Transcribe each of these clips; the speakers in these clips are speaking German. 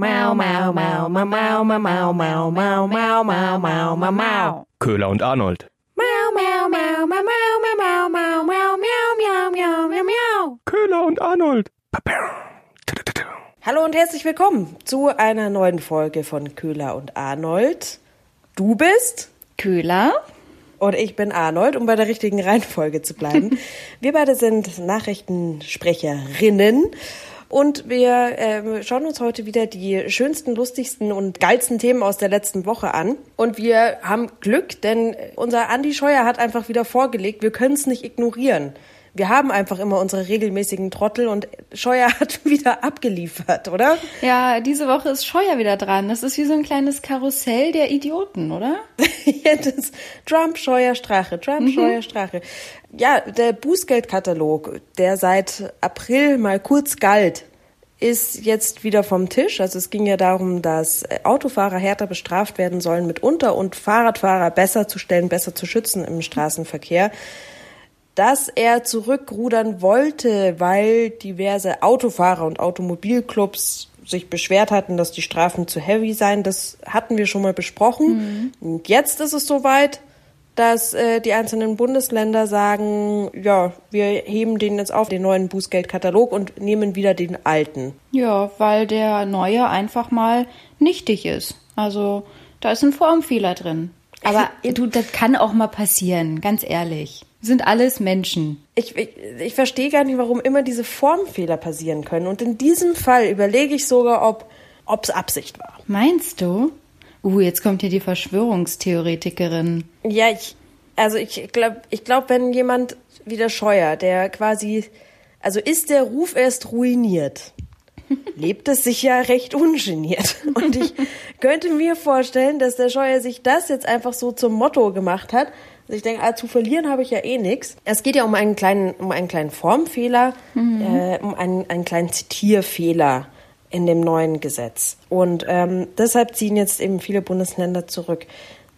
Mau, mau, mau, mau, mau, mau, mau, mau, mau, mau, mau, mau, mau, mau. Köhler und Arnold. Mau, mau, mau, mau, mau, mau, mau, mau, mau, miau, miau, miau, miau, miau. Köhler und Arnold. Hallo und herzlich willkommen zu einer neuen Folge von Köhler und Arnold. Du bist Köhler. und ich bin Arnold, um bei der richtigen Reihenfolge zu bleiben. Wir beide sind Nachrichtensprecherinnen und wir ähm, schauen uns heute wieder die schönsten, lustigsten und geilsten Themen aus der letzten Woche an. Und wir haben Glück, denn unser Andi Scheuer hat einfach wieder vorgelegt, wir können es nicht ignorieren. Wir haben einfach immer unsere regelmäßigen Trottel und Scheuer hat wieder abgeliefert, oder? Ja, diese Woche ist Scheuer wieder dran. Das ist wie so ein kleines Karussell der Idioten, oder? ja, das Trump, Scheuer, Strache, Trump, Scheuer, Strache. Ja, der Bußgeldkatalog, der seit April mal kurz galt, ist jetzt wieder vom Tisch. Also es ging ja darum, dass äh, Autofahrer härter bestraft werden sollen mitunter und Fahrradfahrer besser zu stellen, besser zu schützen im Straßenverkehr. Dass er zurückrudern wollte, weil diverse Autofahrer und Automobilclubs sich beschwert hatten, dass die Strafen zu heavy seien, das hatten wir schon mal besprochen. Und jetzt ist es soweit, dass äh, die einzelnen Bundesländer sagen, ja, wir heben den jetzt auf, den neuen Bußgeldkatalog und nehmen wieder den alten. Ja, weil der neue einfach mal nichtig ist. Also da ist ein Formfehler drin. Aber du, das kann auch mal passieren, ganz ehrlich. Sind alles Menschen. Ich, ich, ich verstehe gar nicht, warum immer diese Formfehler passieren können. Und in diesem Fall überlege ich sogar, ob es Absicht war. Meinst du? Uh, jetzt kommt hier die Verschwörungstheoretikerin. Ja, ich, also ich glaube, ich glaub, wenn jemand wie der Scheuer, der quasi, also ist der Ruf erst ruiniert, lebt es sich ja recht ungeniert. Und ich könnte mir vorstellen, dass der Scheuer sich das jetzt einfach so zum Motto gemacht hat. Also ich denke, ah, zu verlieren habe ich ja eh nix. Es geht ja um einen kleinen, um einen kleinen Formfehler, äh, um einen, einen kleinen Zitierfehler in dem neuen Gesetz. Und ähm, deshalb ziehen jetzt eben viele Bundesländer zurück.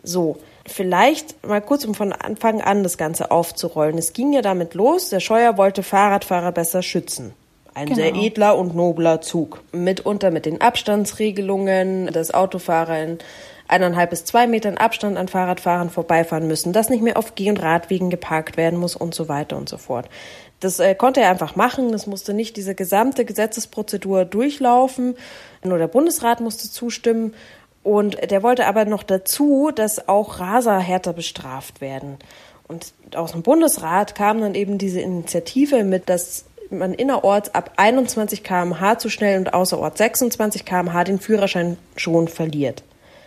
So, vielleicht mal kurz, um von Anfang an das Ganze aufzurollen. Es ging ja damit los, der Scheuer wollte Fahrradfahrer besser schützen. Ein sehr Genau. edler und nobler Zug. Mitunter mit den Abstandsregelungen, dass Autofahrer in eineinhalb bis zwei Metern Abstand an Fahrradfahrern vorbeifahren müssen, dass nicht mehr auf Geh- und Radwegen geparkt werden muss und so weiter und so fort. Das äh, konnte er einfach machen. Das musste nicht diese gesamte Gesetzesprozedur durchlaufen. Nur der Bundesrat musste zustimmen. Und der wollte aber noch dazu, dass auch Raser härter bestraft werden. Und aus dem Bundesrat kam dann eben diese Initiative mit, dass man innerorts ab 21 km/h zu schnell und außerorts 26 km/h den Führerschein schon verliert.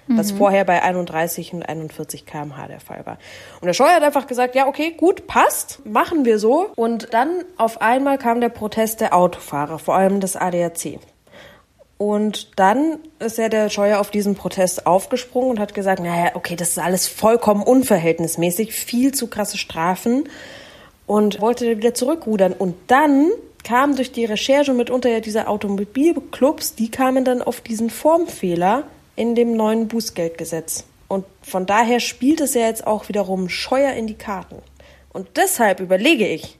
Was vorher bei 31 und 41 km/h der Fall war. Und der Scheuer hat einfach gesagt, ja, okay, gut, passt, machen wir so. Und dann auf einmal kam der Protest der Autofahrer, vor allem des ADAC. Und dann ist ja der Scheuer auf diesen Protest aufgesprungen und hat gesagt, naja, okay, das ist alles vollkommen unverhältnismäßig, viel zu krasse Strafen und wollte wieder zurückrudern. Und dann kam durch die Recherche mitunter ja diese Automobilclubs, die kamen dann auf diesen Formfehler in dem neuen Bußgeldgesetz. Und von daher spielt es ja jetzt auch wiederum Scheuer in die Karten. Und deshalb überlege ich,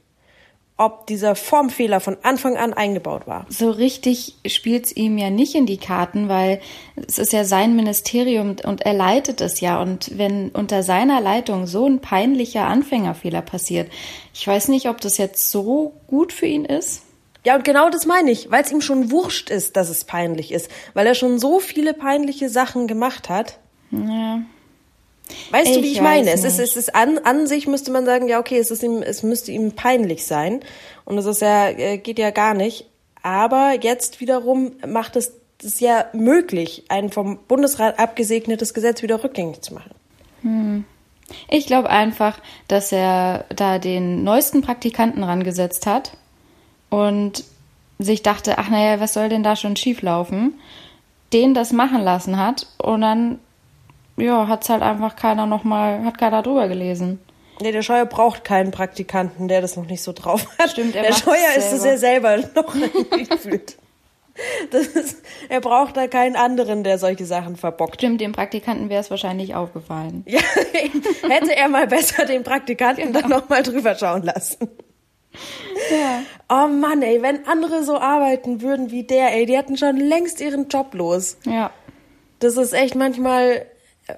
ob dieser Formfehler von Anfang an eingebaut war. So richtig spielt's ihm ja nicht in die Karten, weil es ist ja sein Ministerium und er leitet es ja. Und wenn unter seiner Leitung so ein peinlicher Anfängerfehler passiert, ich weiß nicht, ob das jetzt so gut für ihn ist. Ja, und genau das meine ich, weil es ihm schon wurscht ist, dass es peinlich ist, weil er schon so viele peinliche Sachen gemacht hat. Ja. Weißt du, wie Ich ich meine? Es ist, es ist an, an sich müsste man sagen, ja, okay, es ist ihm, es müsste ihm peinlich sein. Und es ist ja, äh, geht ja gar nicht. Aber jetzt wiederum macht es es ja möglich, ein vom Bundesrat abgesegnetes Gesetz wieder rückgängig zu machen. Ich glaube einfach, dass er da den neuesten Praktikanten rangesetzt hat und sich dachte, ach naja, was soll denn da schon schieflaufen? Den das machen lassen hat und dann, ja, hat's halt einfach keiner nochmal, hat keiner drüber gelesen. Nee, der Scheuer braucht keinen Praktikanten, der das noch nicht so drauf hat. Stimmt, er der Scheuer ist es ja selber noch gefühlt. Das ist, er braucht da keinen anderen, der solche Sachen verbockt. Stimmt, dem Praktikanten wäre es wahrscheinlich aufgefallen. Ja, hätte er mal besser den Praktikanten dann noch mal drüber schauen lassen. Ja. Oh Mann, ey, wenn andere so arbeiten würden wie der, ey, die hätten schon längst ihren Job los. Ja. Das ist echt manchmal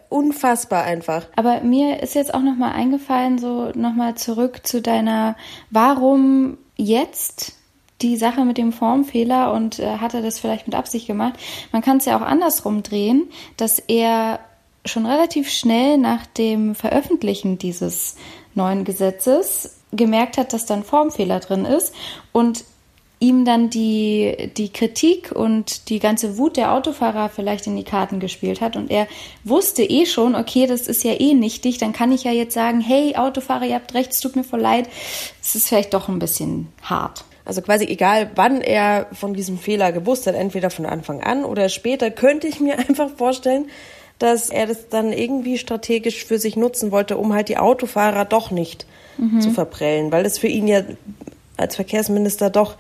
unfassbar einfach. Aber mir ist jetzt auch noch mal eingefallen, so noch mal zurück zu deiner, warum jetzt die Sache mit dem Formfehler und äh, hat er das vielleicht mit Absicht gemacht? Man kann es ja auch andersrum drehen, dass er schon relativ schnell nach dem Veröffentlichen dieses neuen Gesetzes gemerkt hat, dass da ein Formfehler drin ist und ihm dann die, die Kritik und die ganze Wut der Autofahrer vielleicht in die Karten gespielt hat und er wusste eh schon, okay, das ist ja eh nichtig, dann kann ich ja jetzt sagen, hey Autofahrer, ihr habt recht, es tut mir voll leid. Es ist vielleicht doch ein bisschen hart. Also quasi egal, wann er von diesem Fehler gewusst hat, entweder von Anfang an oder später, könnte ich mir einfach vorstellen, dass er das dann irgendwie strategisch für sich nutzen wollte, um halt die Autofahrer doch nicht mhm. zu verprellen, weil das für ihn ja als Verkehrsminister doch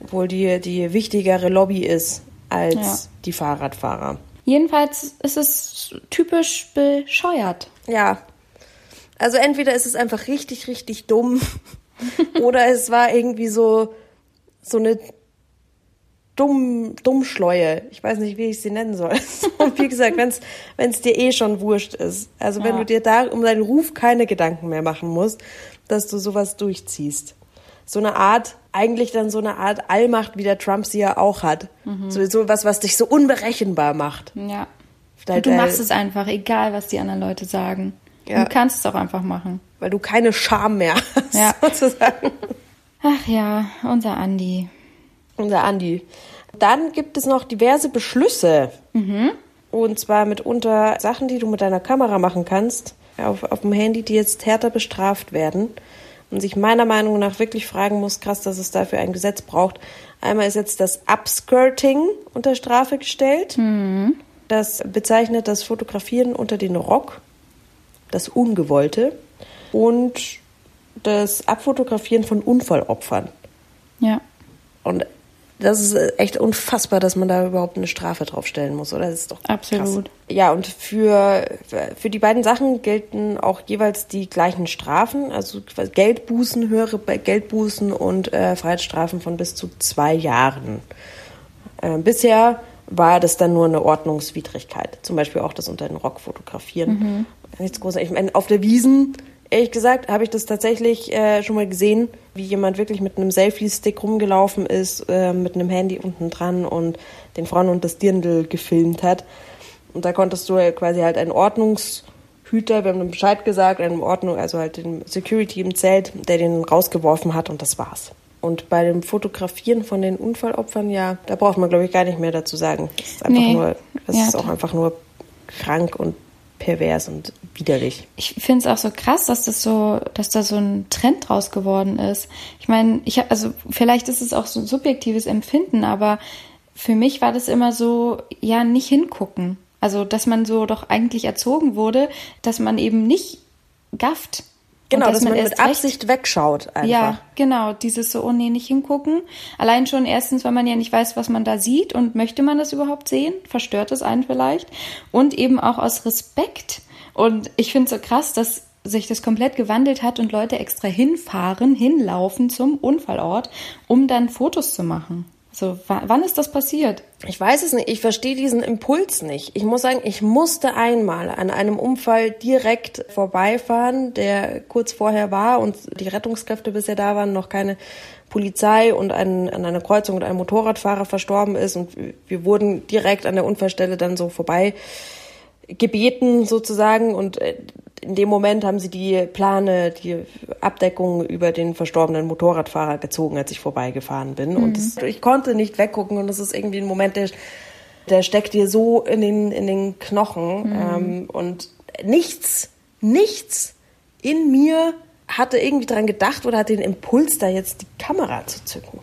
wohl die, die wichtigere Lobby ist als ja. die Fahrradfahrer. Jedenfalls ist es typisch bescheuert. Ja. Also entweder ist es einfach richtig, richtig dumm oder es war irgendwie so, so eine dumm, Dummschleue. Ich weiß nicht, wie ich sie nennen soll. Und wie gesagt, wenn es dir eh schon wurscht ist. Also ja. wenn du dir da um deinen Ruf keine Gedanken mehr machen musst, dass du sowas durchziehst. So eine Art, eigentlich dann so eine Art Allmacht, wie der Trump sie ja auch hat. Mhm. So, so was, was dich so unberechenbar macht. Ja. Und du machst es einfach, egal was die anderen Leute sagen. Ja. Du kannst es auch einfach machen. Weil du keine Scham mehr hast, ja. sozusagen. Ach ja, unser Andi. Unser Andi. Dann gibt es noch diverse Beschlüsse. Mhm. Und zwar mitunter Sachen, die du mit deiner Kamera machen kannst, auf, auf dem Handy, die jetzt härter bestraft werden. Und sich meiner Meinung nach wirklich fragen muss, krass, dass es dafür ein Gesetz braucht. Einmal ist jetzt das Upskirting unter Strafe gestellt. Mhm. Das bezeichnet das Fotografieren unter den Rock, das Ungewollte und das Abfotografieren von Unfallopfern. Ja. Und das ist echt unfassbar, dass man da überhaupt eine Strafe draufstellen muss, oder? Das ist doch Absolut. Krass. Ja, und für, für die beiden Sachen gelten auch jeweils die gleichen Strafen, also Geldbußen, höhere Geldbußen und äh, Freiheitsstrafen von bis zu zwei Jahren. Äh, bisher war das dann nur eine Ordnungswidrigkeit. Zum Beispiel auch das unter den Rock fotografieren. Mhm. Nichts Großes. Ich meine, auf der Wiesen ehrlich gesagt habe ich das tatsächlich äh, schon mal gesehen, wie jemand wirklich mit einem Selfie-Stick rumgelaufen ist, äh, mit einem Handy unten dran und den Frauen und das Dirndl gefilmt hat. Und da konntest du quasi halt einen Ordnungshüter, wir haben Bescheid gesagt, einen Ordnung, also halt den Security im Zelt, der den rausgeworfen hat und das war's. Und bei dem Fotografieren von den Unfallopfern, ja, da braucht man, glaube ich, gar nicht mehr dazu sagen. Das ist einfach nee. nur, das ja, ist auch einfach nur krank und pervers und widerlich. Ich finde es auch so krass, dass das so, dass da so ein Trend draus geworden ist. Ich meine, ich habe, also vielleicht ist es auch so ein subjektives Empfinden, aber für mich war das immer so, ja, nicht hingucken. Also, dass man so doch eigentlich erzogen wurde, dass man eben nicht gafft. Genau, dass, dass, man, man mit Absicht wegschaut einfach. Ja, genau, dieses so, oh nee, nicht hingucken. Allein schon erstens, weil man ja nicht weiß, was man da sieht und möchte man das überhaupt sehen? Verstört es einen vielleicht? Und eben auch aus Respekt. Und ich finde es so krass, dass sich das komplett gewandelt hat und Leute extra hinfahren, hinlaufen zum Unfallort, um dann Fotos zu machen. So, wann ist das passiert? Ich weiß es nicht. Ich verstehe diesen Impuls nicht. Ich muss sagen, ich musste einmal an einem Unfall direkt vorbeifahren, der kurz vorher war und die Rettungskräfte bisher da waren, noch keine Polizei und ein, an einer Kreuzung und ein Motorradfahrer verstorben ist und wir wurden direkt an der Unfallstelle dann so vorbei gebeten sozusagen und äh, in dem Moment haben sie die Plane, die Abdeckung über den verstorbenen Motorradfahrer gezogen, als ich vorbeigefahren bin. Mhm. Und das, ich konnte nicht weggucken und das ist irgendwie ein Moment, der, der steckt dir so in den, in den Knochen. Mhm. Ähm, und nichts, nichts in mir hatte irgendwie dran gedacht oder hat den Impuls, da jetzt die Kamera zu zücken.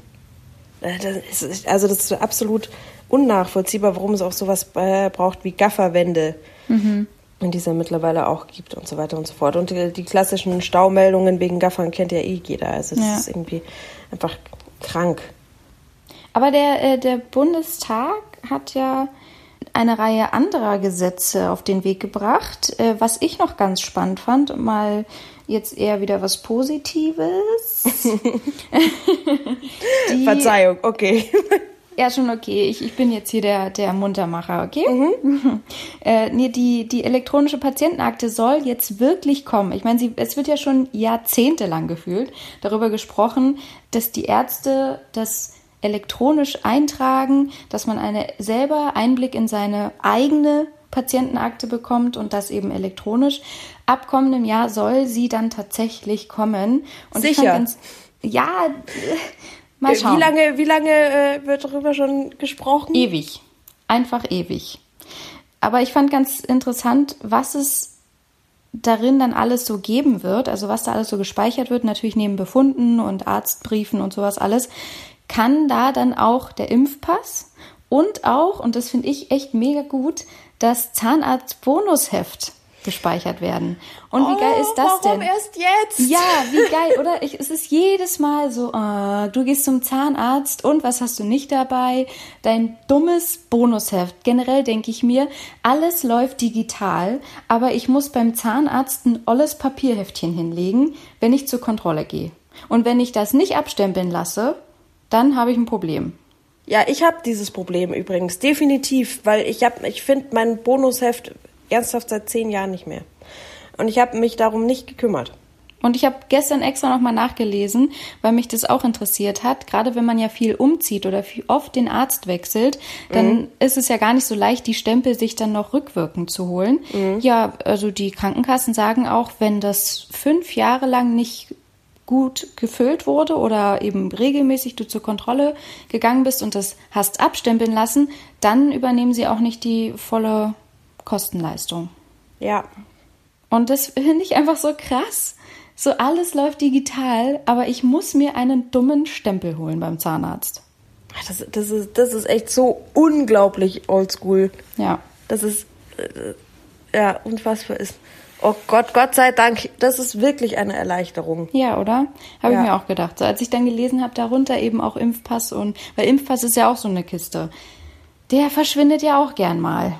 Äh, das ist, also das ist absolut unnachvollziehbar, warum es auch sowas äh, braucht wie Gafferwände. Mhm die es ja mittlerweile auch gibt und so weiter und so fort. Und die, die klassischen Staumeldungen wegen Gaffern kennt ja eh jeder. Also es ja. ist irgendwie einfach krank. Aber der, äh, der Bundestag hat ja eine Reihe anderer Gesetze auf den Weg gebracht, äh, was ich noch ganz spannend fand, mal jetzt eher wieder was Positives. Verzeihung, okay. Ja, schon okay. Ich, ich bin jetzt hier der, der Muntermacher, okay? Mhm. äh, nee, die, die elektronische Patientenakte soll jetzt wirklich kommen. Ich meine, sie, es wird ja schon jahrzehntelang gefühlt darüber gesprochen, dass die Ärzte das elektronisch eintragen, dass man eine selber Einblick in seine eigene Patientenakte bekommt und das eben elektronisch. Ab kommendem Jahr soll sie dann tatsächlich kommen. Und Sicher. Ganz, ja, Mal schauen. Wie lange, wie lange äh, wird darüber schon gesprochen? Ewig. Einfach ewig. Aber ich fand ganz interessant, was es darin dann alles so geben wird, also was da alles so gespeichert wird, natürlich neben Befunden und Arztbriefen und sowas alles, kann da dann auch der Impfpass und auch, und das finde ich echt mega gut, das Zahnarztbonusheft gespeichert werden. Und wie geil ist das oh, warum denn? erst jetzt? Ja, wie geil, oder? Ich, es ist jedes Mal so, äh, du gehst zum Zahnarzt und was hast du nicht dabei? Dein dummes Bonusheft. Generell denke ich mir, alles läuft digital, aber ich muss beim Zahnarzt ein olles Papierheftchen hinlegen, wenn ich zur Kontrolle gehe. Und wenn ich das nicht abstempeln lasse, dann habe ich ein Problem. Ja, ich habe dieses Problem übrigens definitiv, weil ich habe, ich finde mein Bonusheft ernsthaft seit zehn Jahren nicht mehr. Und ich habe mich darum nicht gekümmert. Und ich habe gestern extra nochmal nachgelesen, weil mich das auch interessiert hat. Gerade wenn man ja viel umzieht oder viel oft den Arzt wechselt, dann mhm. ist es ja gar nicht so leicht, die Stempel sich dann noch rückwirkend zu holen. Mhm. Ja, also die Krankenkassen sagen auch, wenn das fünf Jahre lang nicht gut gefüllt wurde oder eben regelmäßig du zur Kontrolle gegangen bist und das hast abstempeln lassen, dann übernehmen sie auch nicht die volle Kostenleistung. Ja. Und das finde ich einfach so krass. So alles läuft digital, aber ich muss mir einen dummen Stempel holen beim Zahnarzt. Das, das, ist, das ist echt so unglaublich oldschool. Ja. Das ist, äh, ja, unfassbar ist. Oh Gott, Gott sei Dank, das ist wirklich eine Erleichterung. Ja, oder? Habe ja. ich mir auch gedacht. So, als ich dann gelesen habe, darunter eben auch Impfpass und, weil Impfpass ist ja auch so eine Kiste. Der verschwindet ja auch gern mal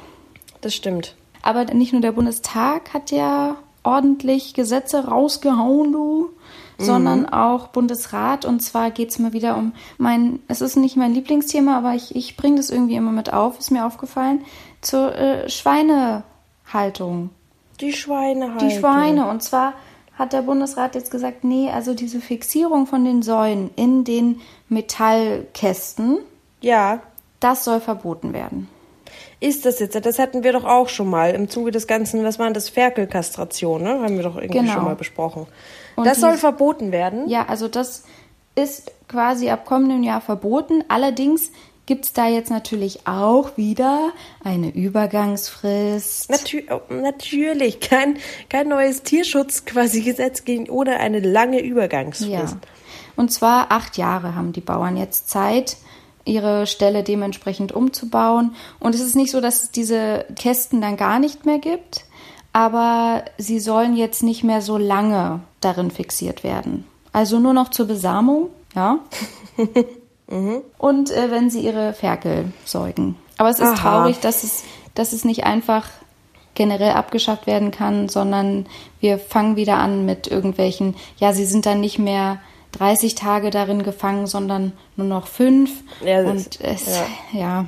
das stimmt. Aber nicht nur der Bundestag hat ja ordentlich Gesetze rausgehauen, du, mhm. sondern auch Bundesrat. Und zwar geht es mal wieder um mein, es ist nicht mein Lieblingsthema, aber ich, ich bringe das irgendwie immer mit auf, ist mir aufgefallen, zur äh, Schweinehaltung. Die Schweinehaltung. Die Schweine. Und zwar hat der Bundesrat jetzt gesagt, nee, also diese Fixierung von den Säulen in den Metallkästen, ja, das soll verboten werden ist das jetzt? Das hatten wir doch auch schon mal im Zuge des Ganzen, was war das? Ferkelkastration, ne? Haben wir doch irgendwie genau. schon mal besprochen. Und das soll verboten werden? Ja, also das ist quasi ab kommendem Jahr verboten. Allerdings gibt es da jetzt natürlich auch wieder eine Übergangsfrist. Natür oh, natürlich, kein, kein neues Tierschutz quasi Gesetz gegen ohne eine lange Übergangsfrist. Ja. Und zwar acht Jahre haben die Bauern jetzt Zeit, ihre Stelle dementsprechend umzubauen. Und es ist nicht so, dass es diese Kästen dann gar nicht mehr gibt, aber sie sollen jetzt nicht mehr so lange darin fixiert werden. Also nur noch zur Besamung, ja. mhm. Und äh, wenn sie ihre Ferkel säugen. Aber es ist Aha. traurig, dass es, dass es nicht einfach generell abgeschafft werden kann, sondern wir fangen wieder an mit irgendwelchen, ja, sie sind dann nicht mehr 30 Tage darin gefangen, sondern nur noch fünf. Ja, und es, ja. ja.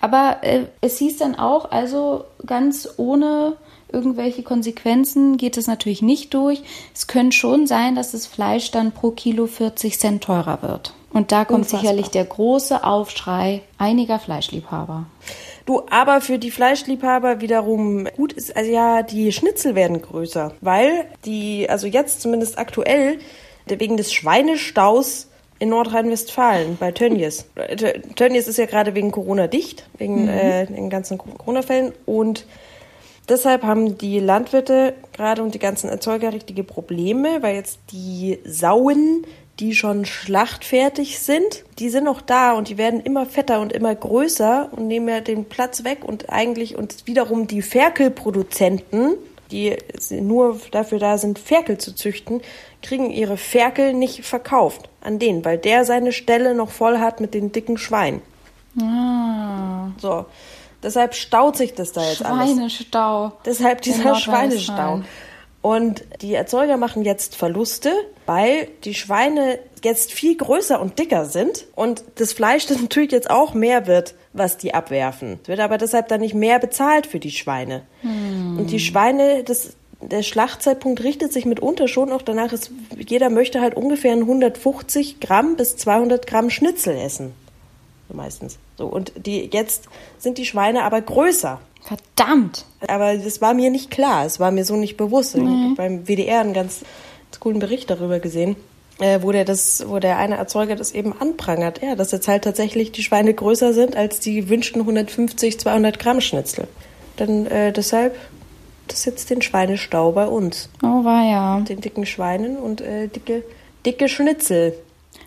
Aber äh, es hieß dann auch, also ganz ohne irgendwelche Konsequenzen geht es natürlich nicht durch. Es könnte schon sein, dass das Fleisch dann pro Kilo 40 Cent teurer wird. Und da kommt Unfassbar. sicherlich der große Aufschrei einiger Fleischliebhaber. Du, aber für die Fleischliebhaber wiederum gut ist, also ja, die Schnitzel werden größer, weil die, also jetzt zumindest aktuell, wegen des Schweinestaus in Nordrhein-Westfalen bei Tönnies. Tönnies ist ja gerade wegen Corona dicht, wegen mhm. äh, den ganzen Corona-Fällen. Und deshalb haben die Landwirte gerade und die ganzen Erzeuger richtige Probleme, weil jetzt die Sauen, die schon schlachtfertig sind, die sind noch da und die werden immer fetter und immer größer und nehmen ja den Platz weg und eigentlich und wiederum die Ferkelproduzenten, die nur dafür da sind, Ferkel zu züchten, kriegen ihre Ferkel nicht verkauft an den, weil der seine Stelle noch voll hat mit den dicken Schweinen. Ah. So. Deshalb staut sich das da jetzt alles. Schweinestau. Deshalb dieser Schweinestau. Und die Erzeuger machen jetzt Verluste, weil die Schweine jetzt viel größer und dicker sind und das Fleisch das natürlich jetzt auch mehr wird, was die abwerfen. Es wird aber deshalb dann nicht mehr bezahlt für die Schweine. Und die Schweine, das, der Schlachtzeitpunkt richtet sich mitunter schon auch danach, ist, jeder möchte halt ungefähr 150 Gramm bis 200 Gramm Schnitzel essen. So meistens. So, und die, jetzt sind die Schweine aber größer. Verdammt. Aber das war mir nicht klar, es war mir so nicht bewusst. Ich habe beim WDR einen ganz, ganz coolen Bericht darüber gesehen, äh, wo der das, wo der eine Erzeuger das eben anprangert, ja, dass jetzt halt tatsächlich die Schweine größer sind als die gewünschten 150, 200 Gramm Schnitzel. Dann äh, deshalb das jetzt den Schweinestau bei uns, Oh, war ja. den dicken Schweinen und äh, dicke, dicke Schnitzel.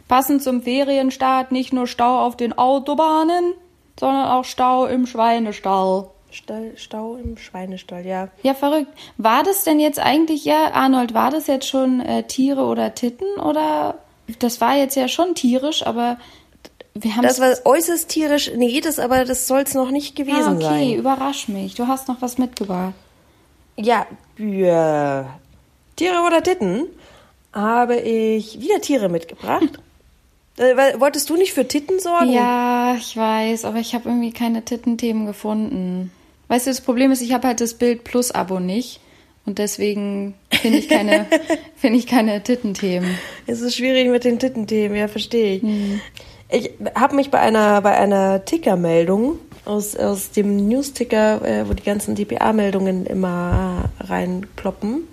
Passend zum Ferienstart nicht nur Stau auf den Autobahnen, sondern auch Stau im Schweinestall. Stall, Stau im Schweinestall, ja. Ja, verrückt. War das denn jetzt eigentlich, ja, Arnold, war das jetzt schon äh, Tiere oder Titten oder? Das war jetzt ja schon tierisch, aber wir Das war äußerst tierisch. Nee, das aber das soll es noch nicht gewesen ah, okay, sein. überrasch mich. Du hast noch was mitgebracht. Ja, für Tiere oder Titten habe ich wieder Tiere mitgebracht. Äh, Wolltest du nicht für Titten sorgen? Ja, ich weiß, aber ich habe irgendwie keine Tittenthemen gefunden. Weißt du, das Problem ist, ich habe halt das Bild Plus Abo nicht und deswegen finde ich keine finde ich keine Tittenthemen. Es ist schwierig mit den Tittenthemen, ja, verstehe ich. Ich habe mich bei einer, bei einer Tickermeldung aus, aus dem News-Ticker, äh, wo die ganzen DPA-Meldungen immer reinploppen,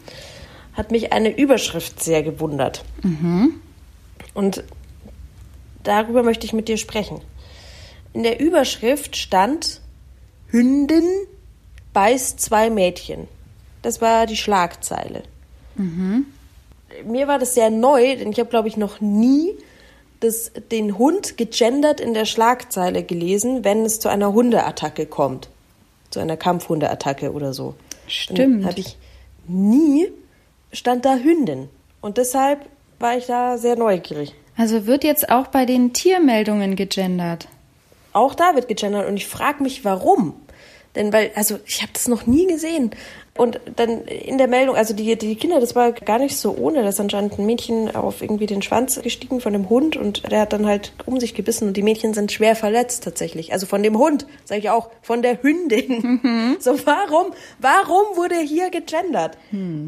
hat mich eine Überschrift sehr gewundert. Und darüber möchte ich mit dir sprechen. In der Überschrift stand Hündin beißt zwei Mädchen. Das war die Schlagzeile. Mir war das sehr neu, denn ich habe, glaube ich, noch nie das, den Hund gegendert in der Schlagzeile gelesen, wenn es zu einer Hundeattacke kommt. Zu einer Kampfhundeattacke oder so. Stimmt. Habe ich nie, stand da Hündin. Und deshalb war ich da sehr neugierig. Also wird jetzt auch bei den Tiermeldungen gegendert. Auch da wird gegendert und ich frage mich, warum. Denn weil, also ich habe das noch nie gesehen. Und dann in der Meldung, also die, die Kinder, das war gar nicht so ohne. Da ist anscheinend ein Mädchen auf irgendwie den Schwanz gestiegen von dem Hund und der hat dann halt um sich gebissen und die Mädchen sind schwer verletzt tatsächlich. Also von dem Hund, sage ich auch, von der Hündin. So warum, warum wurde hier gegendert?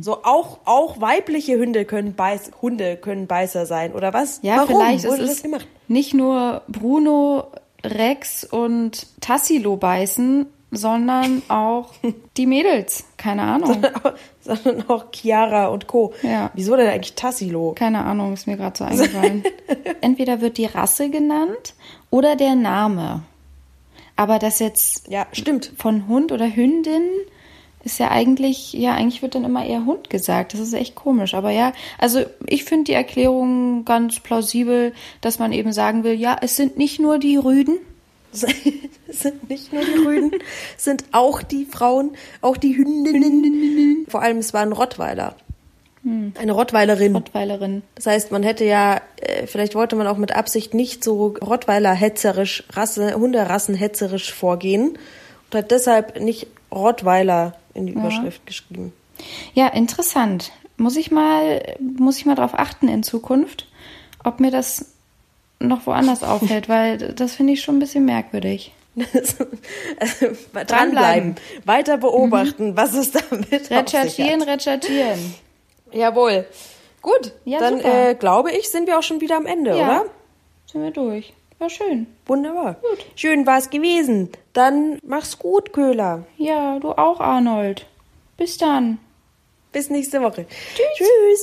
So auch, auch weibliche Hunde können Beiß, Hunde können Beißer sein oder was? Ja, warum vielleicht wurde ist das es gemacht? nicht nur Bruno, Rex und Tassilo beißen, sondern auch die Mädels. Keine Ahnung. sondern auch Chiara und Co. Ja. Wieso denn eigentlich Tassilo? Keine Ahnung, ist mir gerade so eingefallen. Entweder wird die Rasse genannt oder der Name. Aber das jetzt Ja, stimmt. von Hund oder Hündin ist ja eigentlich, ja, eigentlich wird dann immer eher Hund gesagt. Das ist echt komisch. Aber ja, also ich finde die Erklärung ganz plausibel, dass man eben sagen will, ja, es sind nicht nur die Rüden. Sind nicht nur die Rüden, sind auch die Frauen, auch die Hündinnen. Vor allem, es war ein Rottweiler. Eine Rottweilerin. Rottweilerin. Das heißt, man hätte ja, äh, vielleicht wollte man auch mit Absicht nicht so Rottweiler-hetzerisch, Rasse, Hunderassen-hetzerisch vorgehen und hat deshalb nicht Rottweiler in die Überschrift geschrieben. Ja, interessant. Muss ich mal, muss ich mal drauf achten in Zukunft, ob mir das noch woanders auffällt, weil das finde ich schon ein bisschen merkwürdig. dranbleiben, weiter beobachten, was es damit Recherchieren, recherchieren. Jawohl. Gut, Ja, dann äh, glaube ich, sind wir auch schon wieder am Ende, Ja, oder? sind wir durch. War schön. Wunderbar. Schön war's gewesen. Dann mach's gut, Köhler. Ja, du auch, Arnold. Bis dann. Bis nächste Woche. Tschüss. Tschüss.